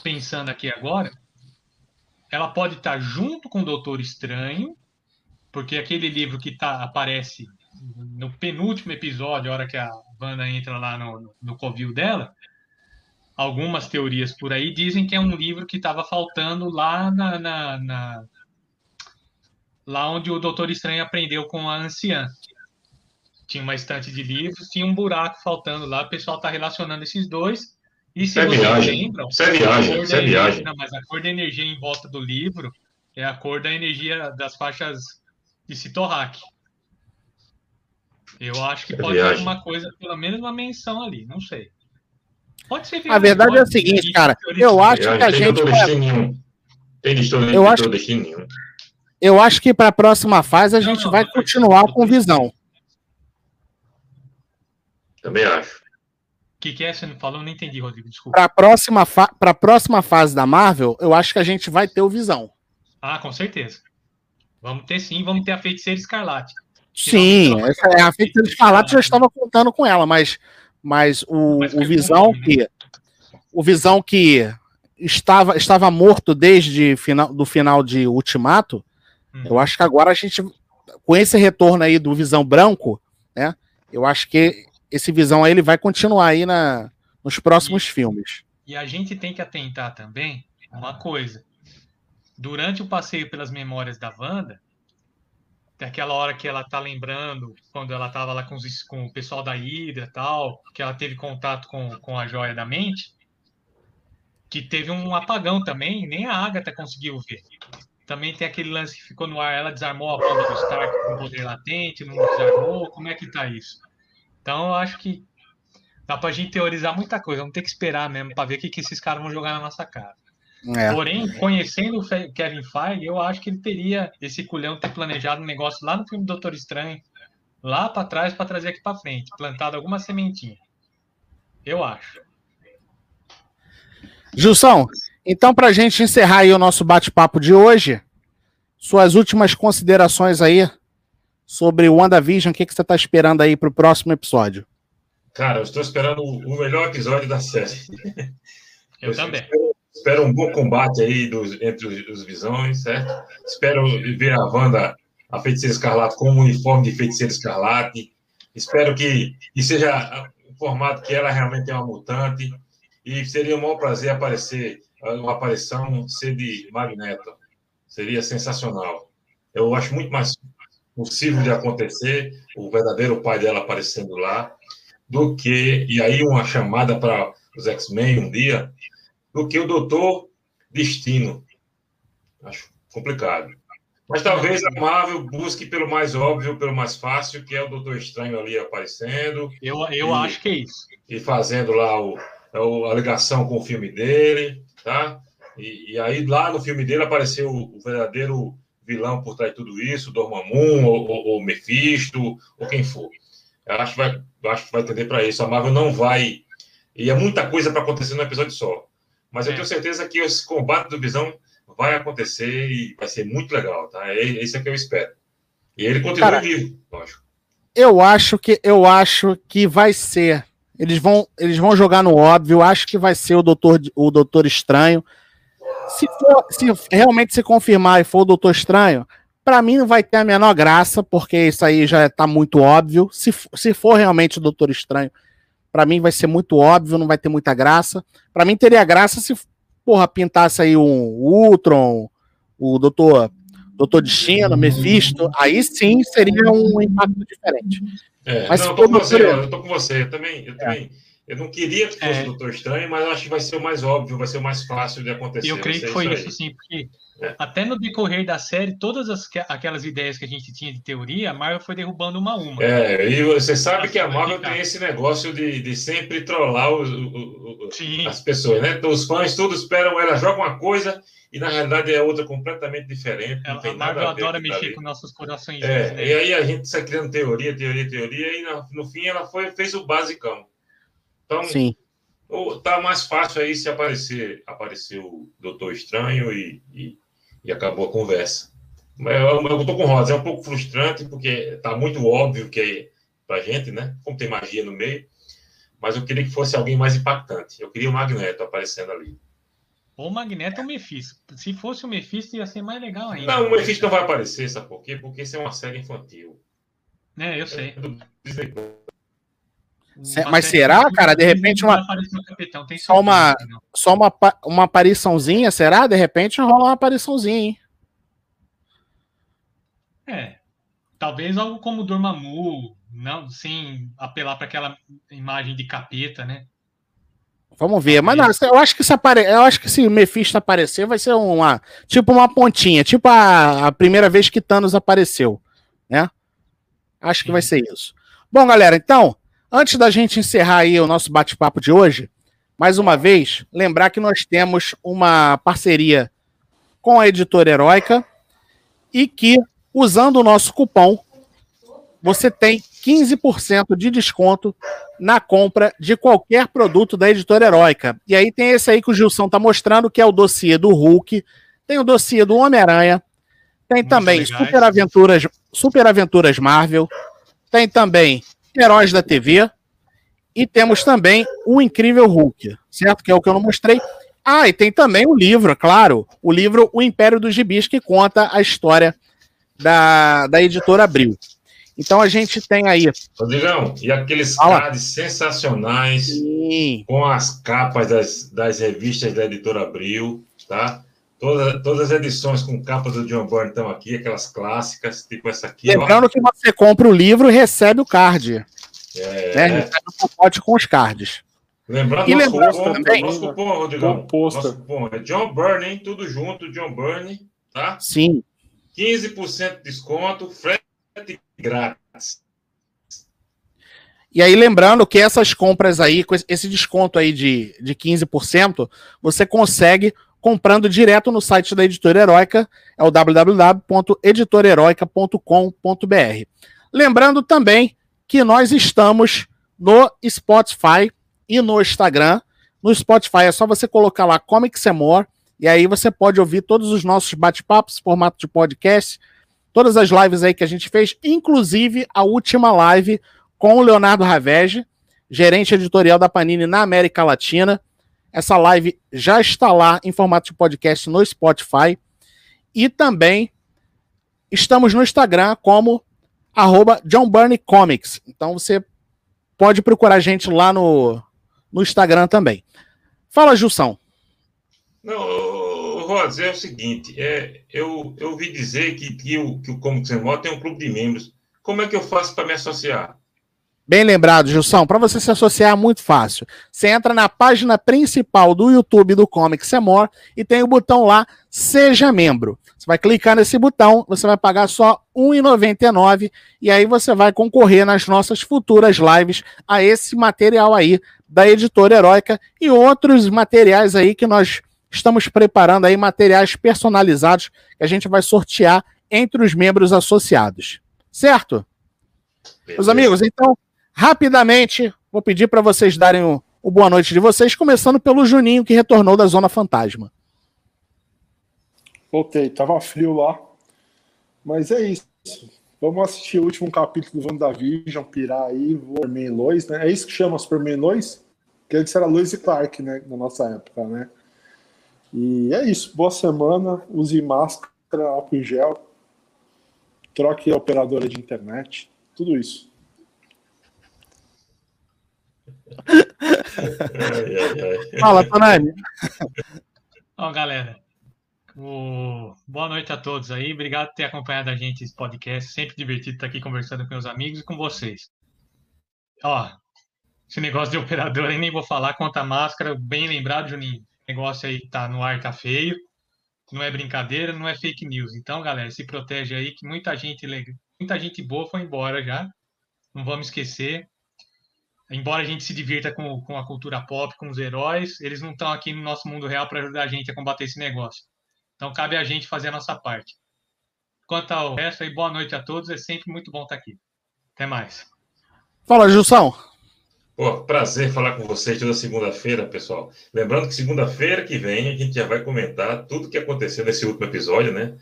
Speaker 4: pensando aqui agora, ela pode estar tá junto com o Doutor Estranho, porque aquele livro que tá, aparece no penúltimo episódio, a hora que a Wanda entra lá no, no covil dela, algumas teorias por aí dizem que é um livro que estava faltando lá na, na, na, lá onde o Doutor Estranho aprendeu com a anciã. Tinha uma estante de livros, tinha um buraco faltando lá, o pessoal está relacionando esses dois. E se é
Speaker 3: vocês viagem. lembram, isso é viagem, isso é viagem.
Speaker 4: Não, mas a cor da energia em volta do livro é a cor da energia das faixas de Sitorak. Eu acho que é pode viagem. ter uma coisa, pelo menos uma menção ali, não sei.
Speaker 1: Pode ser. A verdade é o seguinte, cara. Eu acho que a gente.
Speaker 3: Tem história eu acho, nenhum.
Speaker 1: Eu acho que para a próxima fase a não, gente não, vai continuar com visão.
Speaker 3: Também acho.
Speaker 4: O que, que é? Você não falou? Não entendi, Rodrigo. Desculpa.
Speaker 1: Para a próxima, fa próxima fase da Marvel, eu acho que a gente vai ter o visão.
Speaker 4: Ah, com certeza. Vamos ter sim, vamos ter a feiticeira escarlate.
Speaker 1: Sim, essa, é, a Feiticeira Escarlate já estava contando com ela, mas, mas o, mas o Visão que né? o Visão que estava, estava morto desde final, do final de Ultimato, hum. eu acho que agora a gente, com esse retorno aí do Visão Branco, né, eu acho que esse Visão aí ele vai continuar aí na, nos próximos
Speaker 4: e,
Speaker 1: filmes.
Speaker 4: E a gente tem que atentar também uma coisa. Durante o passeio pelas memórias da Wanda, aquela hora que ela tá lembrando, quando ela tava lá com, os, com o pessoal da Hydra e tal, que ela teve contato com, com a joia da mente, que teve um apagão também, nem a Agatha conseguiu ver. Também tem aquele lance que ficou no ar, ela desarmou a bomba do Stark com poder latente, não desarmou, como é que tá isso? Então eu acho que dá pra gente teorizar muita coisa, vamos ter que esperar mesmo para ver o que, que esses caras vão jogar na nossa cara. É. Porém, conhecendo o Kevin Feige, eu acho que ele teria esse culhão ter planejado um negócio lá no filme Doutor Estranho, lá para trás para trazer aqui para frente, plantado alguma sementinha. Eu acho.
Speaker 1: Gilson, então para a gente encerrar aí o nosso bate-papo de hoje, suas últimas considerações aí sobre o WandaVision, o que, que você está esperando aí para o próximo episódio?
Speaker 3: Cara, eu estou esperando o melhor episódio da série.
Speaker 4: Eu, eu também.
Speaker 3: Espero Espero um bom combate aí dos, entre os, os visões, certo? Espero ver a Wanda, a Feiticeira Escarlate, com o uniforme de Feiticeira Escarlate. Espero que, que seja o formato que ela realmente é uma mutante. E seria um maior prazer aparecer, uma aparição ser de Magneto. Seria sensacional. Eu acho muito mais possível de acontecer o verdadeiro pai dela aparecendo lá do que e aí uma chamada para os X-Men um dia do que o doutor Destino. Acho complicado. Mas talvez a Marvel busque pelo mais óbvio, pelo mais fácil, que é o Doutor Estranho ali aparecendo.
Speaker 4: Eu, eu e, acho que é isso.
Speaker 3: E fazendo lá o, a ligação com o filme dele, tá? E, e, aí lá no filme dele apareceu o, o verdadeiro vilão por trás de tudo isso, Dormammu, ou, ou, ou Mephisto, ou quem for. Eu acho que vai, acho que vai entender para isso. A Marvel não vai. E é muita coisa para acontecer no episódio só. Mas eu é. tenho certeza que esse combate do Visão vai acontecer e vai ser muito legal, tá? É, esse é que eu espero. E ele continua Cara, vivo, lógico.
Speaker 1: Eu acho que eu acho que vai ser. Eles vão, eles vão jogar no óbvio. Eu acho que vai ser o Doutor, o Doutor Estranho. Se, for, se realmente se confirmar e for o Doutor Estranho, para mim não vai ter a menor graça, porque isso aí já tá muito óbvio. Se, se for realmente o Doutor Estranho, para mim vai ser muito óbvio, não vai ter muita graça. Para mim teria graça se, porra, pintasse aí um Ultron, o Doutor, Doutor Destino, Mephisto, aí sim seria um impacto diferente.
Speaker 3: É, Mas não, eu tô com você, eu tô com você, eu também, eu é. também eu não queria que fosse é. o Doutor Estranho, mas acho que vai ser o mais óbvio, vai ser o mais fácil de acontecer.
Speaker 4: Eu creio que foi isso, isso sim, porque é. até no decorrer da série, todas as, aquelas ideias que a gente tinha de teoria, a Marvel foi derrubando uma a uma.
Speaker 3: É, e você sabe que a Marvel tem esse negócio de, de sempre trollar os, as pessoas, né? Então, os fãs todos esperam, ela joga uma coisa e na realidade é outra completamente diferente.
Speaker 4: Ela, a Marvel adora mexer com nossos corações.
Speaker 3: É, né? E aí a gente está criando teoria, teoria, teoria, e no, no fim ela foi, fez o basicão. Então, Sim. tá mais fácil aí se aparecer, apareceu o Doutor Estranho e, e, e acabou a conversa. Mas eu, eu tô com Rosa, é um pouco frustrante, porque tá muito óbvio que é pra gente, né? Como tem magia no meio. Mas eu queria que fosse alguém mais impactante. Eu queria o Magneto aparecendo ali.
Speaker 4: Ou o Magneto ou o Mephisto. Se fosse o Mephisto, ia ser mais legal ainda.
Speaker 3: Não, o Mephisto não vai aparecer, sabe por quê? Porque isso é uma série infantil.
Speaker 4: É, eu sei.
Speaker 1: É mas será, cara? De repente uma. Só uma, só uma, uma apariçãozinha, será? De repente rola uma apariçãozinha, hein?
Speaker 4: É. Talvez algo como Dormammu, não, sem apelar para aquela imagem de capeta, né?
Speaker 1: Vamos ver, mas não, eu acho que se apare... eu acho que se o Mephisto aparecer vai ser uma tipo uma pontinha, tipo a, a primeira vez que Thanos apareceu, né? Acho que vai ser isso. Bom, galera, então Antes da gente encerrar aí o nosso bate-papo de hoje, mais uma vez, lembrar que nós temos uma parceria com a editora Heróica e que, usando o nosso cupom, você tem 15% de desconto na compra de qualquer produto da editora Heróica. E aí tem esse aí que o Gilson está mostrando, que é o dossiê do Hulk, tem o dossiê do Homem-Aranha, tem Muito também Super Aventuras, Super Aventuras Marvel, tem também Heróis da TV. E temos também o Incrível Hulk, certo? Que é o que eu não mostrei. Ah, e tem também o livro, claro, o livro O Império dos Gibis, que conta a história da, da editora Abril. Então a gente tem aí.
Speaker 3: Rodrigão, e aqueles Fala. cards sensacionais Sim. com as capas das, das revistas da editora Abril, tá? Todas, todas as edições com capas do John Byrne estão aqui, aquelas clássicas, tipo essa aqui.
Speaker 1: Lembrando ó. que você compra o livro e recebe o card. É. Né? Recebe o pacote com os cards.
Speaker 3: Lembrando, e nosso, cupom, também, nosso cupom, Rodrigão. Nosso cupom é John Byrne, hein? Tudo junto, John Byrne, tá?
Speaker 1: Sim.
Speaker 3: 15% de desconto, frete grátis.
Speaker 1: E aí, lembrando que essas compras aí, com esse desconto aí de, de 15%, você consegue comprando direto no site da Editora Heróica, é o www.editoreroica.com.br. Lembrando também que nós estamos no Spotify e no Instagram. No Spotify é só você colocar lá Comics More, e aí você pode ouvir todos os nossos bate-papos, formato de podcast, todas as lives aí que a gente fez, inclusive a última live com o Leonardo Ravege, gerente editorial da Panini na América Latina. Essa live já está lá em formato de podcast no Spotify. E também estamos no Instagram como arroba John Burney Comics. Então você pode procurar a gente lá no, no Instagram também. Fala, Jussão.
Speaker 3: Não, Rods, é o seguinte, é, eu, eu ouvi dizer que, que, o, que o Comics Remoto tem um clube de membros. Como é que eu faço para me associar?
Speaker 1: Bem lembrado, Gilson. Para você se associar é muito fácil. Você entra na página principal do YouTube do Comics More e tem o botão lá Seja Membro. Você vai clicar nesse botão, você vai pagar só R$ 1,99 e aí você vai concorrer nas nossas futuras lives a esse material aí da Editora Heróica e outros materiais aí que nós estamos preparando aí, materiais personalizados que a gente vai sortear entre os membros associados. Certo? Beleza. Meus amigos, então, rapidamente, vou pedir para vocês darem o, o boa noite de vocês, começando pelo Juninho, que retornou da Zona Fantasma.
Speaker 2: Voltei, tava frio lá. Mas é isso. Vamos assistir o último capítulo do WandaVision, pirar aí, Superman Lois, né? É isso que chama Superman Lois? Que antes era Lois e Clark, né? Na nossa época, né? E é isso. Boa semana. Use máscara, álcool em gel. Troque a operadora de internet. Tudo isso. <laughs>
Speaker 1: Fala, Tonani.
Speaker 4: Ó, galera. O... Boa noite a todos aí. Obrigado por ter acompanhado a gente esse podcast. Sempre divertido estar aqui conversando com meus amigos e com vocês. Ó, esse negócio de operador aí nem vou falar. Conta máscara, bem lembrado, Juninho. O negócio aí tá no ar, tá feio. Não é brincadeira, não é fake news. Então, galera, se protege aí que muita gente, muita gente boa foi embora já. Não vamos esquecer embora a gente se divirta com, com a cultura pop, com os heróis, eles não estão aqui no nosso mundo real para ajudar a gente a combater esse negócio. Então cabe a gente fazer a nossa parte. Quanto ao resto, aí, boa noite a todos. É sempre muito bom estar aqui. Até mais.
Speaker 1: Fala, Jussão.
Speaker 3: Pô, prazer falar com vocês toda segunda-feira, pessoal. Lembrando que segunda-feira que vem a gente já vai comentar tudo o que aconteceu nesse último episódio, né?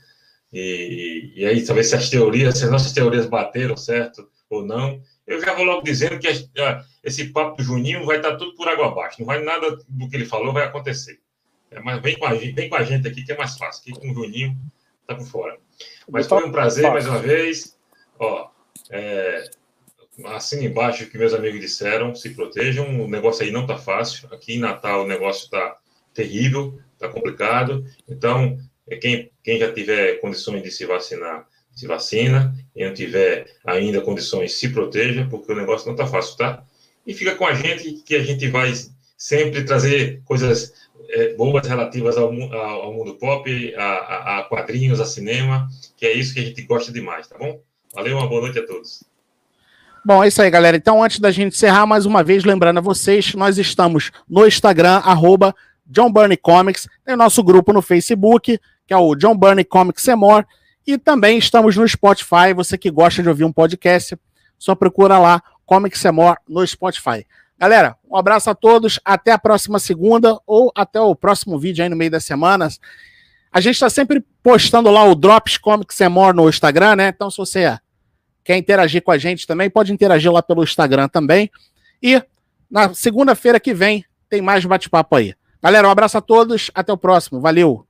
Speaker 3: E, e aí, talvez se as teorias, se as nossas teorias bateram certo ou não. Eu já vou logo dizendo que esse papo do Juninho vai estar tudo por água abaixo. Não vai nada do que ele falou vai acontecer. É, mas vem com, a, vem com a gente aqui que é mais fácil. Aqui com o Juninho tá por fora. Mas foi um prazer mais uma vez. Ó, é, assim embaixo que meus amigos disseram, se protejam. O negócio aí não tá fácil. Aqui em Natal o negócio tá terrível, tá complicado. Então, é, quem, quem já tiver condições de se vacinar, se vacina. Quem não tiver ainda condições, se proteja, porque o negócio não está fácil, tá? E fica com a gente, que a gente vai sempre trazer coisas é, boas relativas ao, ao, ao mundo pop, a, a, quadrinhos, a cinema, que é isso que a gente gosta demais, tá bom? Valeu, uma boa noite a todos.
Speaker 1: Bom, é isso aí, galera. Então, antes da gente encerrar, mais uma vez, lembrando a vocês, nós estamos no Instagram, arroba John Burney Comics, tem o nosso grupo no Facebook, que é o John Burney Comics Semore, e também estamos no Spotify. Você que gosta de ouvir um podcast, só procura lá Comics More no Spotify. Galera, um abraço a todos. Até a próxima segunda ou até o próximo vídeo aí no meio das semanas. A gente está sempre postando lá o Drops Comics More no Instagram, né? Então, se você quer interagir com a gente também, pode interagir lá pelo Instagram também. E na segunda-feira que vem tem mais bate-papo aí. Galera, um abraço a todos. Até o próximo. Valeu!